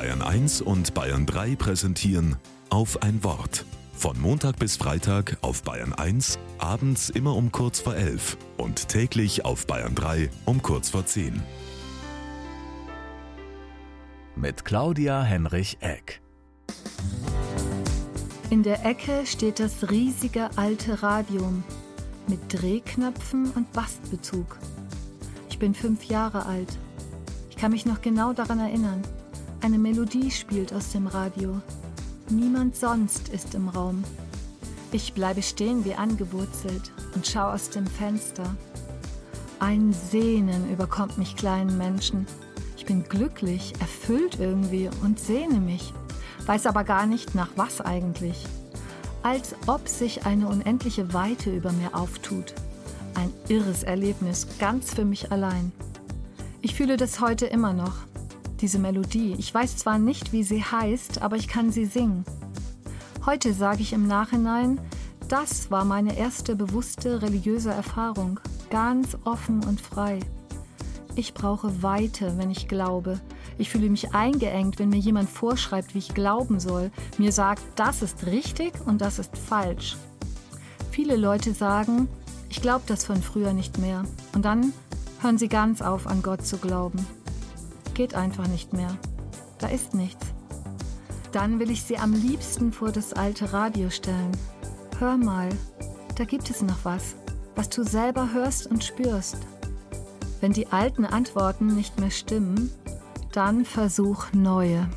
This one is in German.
Bayern 1 und Bayern 3 präsentieren auf ein Wort. Von Montag bis Freitag auf Bayern 1, abends immer um kurz vor 11 und täglich auf Bayern 3 um kurz vor 10. Mit Claudia Henrich Eck. In der Ecke steht das riesige alte Radium mit Drehknöpfen und Bastbezug. Ich bin fünf Jahre alt. Ich kann mich noch genau daran erinnern. Eine Melodie spielt aus dem Radio. Niemand sonst ist im Raum. Ich bleibe stehen wie angewurzelt und schaue aus dem Fenster. Ein Sehnen überkommt mich kleinen Menschen. Ich bin glücklich, erfüllt irgendwie und sehne mich, weiß aber gar nicht nach was eigentlich. Als ob sich eine unendliche Weite über mir auftut. Ein irres Erlebnis, ganz für mich allein. Ich fühle das heute immer noch. Diese Melodie. Ich weiß zwar nicht, wie sie heißt, aber ich kann sie singen. Heute sage ich im Nachhinein, das war meine erste bewusste religiöse Erfahrung, ganz offen und frei. Ich brauche Weite, wenn ich glaube. Ich fühle mich eingeengt, wenn mir jemand vorschreibt, wie ich glauben soll, mir sagt, das ist richtig und das ist falsch. Viele Leute sagen, ich glaube das von früher nicht mehr. Und dann hören sie ganz auf, an Gott zu glauben. Geht einfach nicht mehr. Da ist nichts. Dann will ich sie am liebsten vor das alte Radio stellen. Hör mal, da gibt es noch was, was du selber hörst und spürst. Wenn die alten Antworten nicht mehr stimmen, dann versuch neue.